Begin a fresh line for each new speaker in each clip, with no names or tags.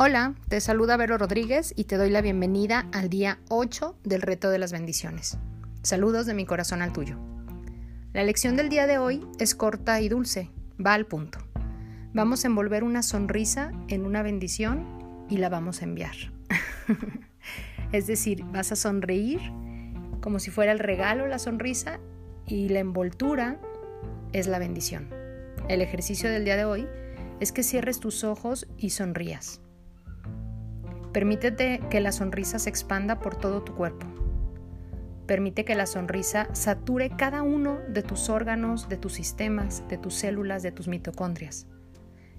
Hola, te saluda Vero Rodríguez y te doy la bienvenida al día 8 del reto de las bendiciones. Saludos de mi corazón al tuyo. La lección del día de hoy es corta y dulce, va al punto. Vamos a envolver una sonrisa en una bendición y la vamos a enviar. es decir, vas a sonreír como si fuera el regalo la sonrisa y la envoltura es la bendición. El ejercicio del día de hoy es que cierres tus ojos y sonrías. Permítete que la sonrisa se expanda por todo tu cuerpo. Permite que la sonrisa sature cada uno de tus órganos, de tus sistemas, de tus células, de tus mitocondrias,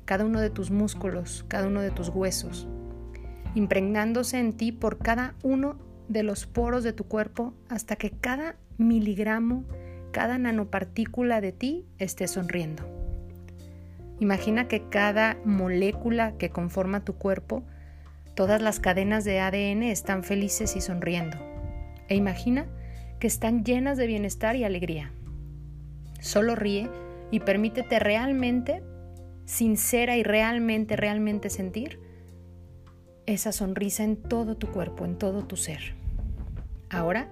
cada uno de tus músculos, cada uno de tus huesos, impregnándose en ti por cada uno de los poros de tu cuerpo hasta que cada miligramo, cada nanopartícula de ti esté sonriendo. Imagina que cada molécula que conforma tu cuerpo Todas las cadenas de ADN están felices y sonriendo. E imagina que están llenas de bienestar y alegría. Solo ríe y permítete realmente, sincera y realmente, realmente sentir esa sonrisa en todo tu cuerpo, en todo tu ser. Ahora,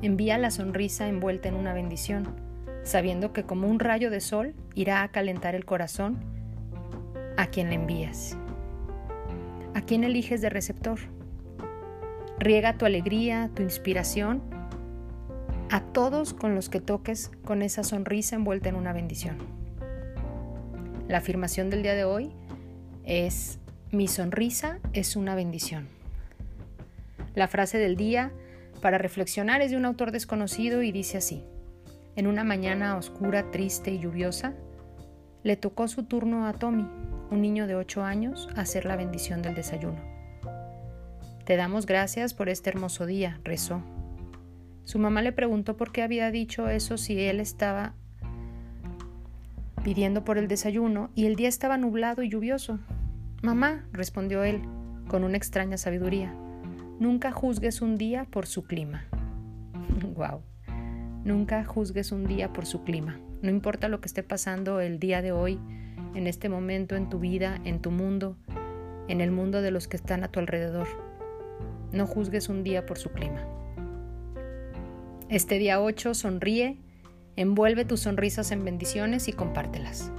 envía la sonrisa envuelta en una bendición, sabiendo que como un rayo de sol irá a calentar el corazón a quien le envías. ¿A quién eliges de receptor? Riega tu alegría, tu inspiración a todos con los que toques con esa sonrisa envuelta en una bendición. La afirmación del día de hoy es, mi sonrisa es una bendición. La frase del día para reflexionar es de un autor desconocido y dice así, en una mañana oscura, triste y lluviosa, le tocó su turno a Tommy un niño de 8 años, hacer la bendición del desayuno. Te damos gracias por este hermoso día, rezó. Su mamá le preguntó por qué había dicho eso si él estaba pidiendo por el desayuno y el día estaba nublado y lluvioso. Mamá, respondió él, con una extraña sabiduría, nunca juzgues un día por su clima. wow. Nunca juzgues un día por su clima. No importa lo que esté pasando el día de hoy, en este momento en tu vida, en tu mundo, en el mundo de los que están a tu alrededor. No juzgues un día por su clima. Este día 8 sonríe, envuelve tus sonrisas en bendiciones y compártelas.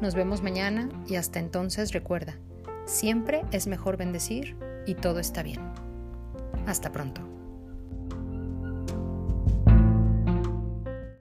Nos vemos mañana y hasta entonces recuerda, siempre es mejor bendecir y todo está bien. Hasta pronto.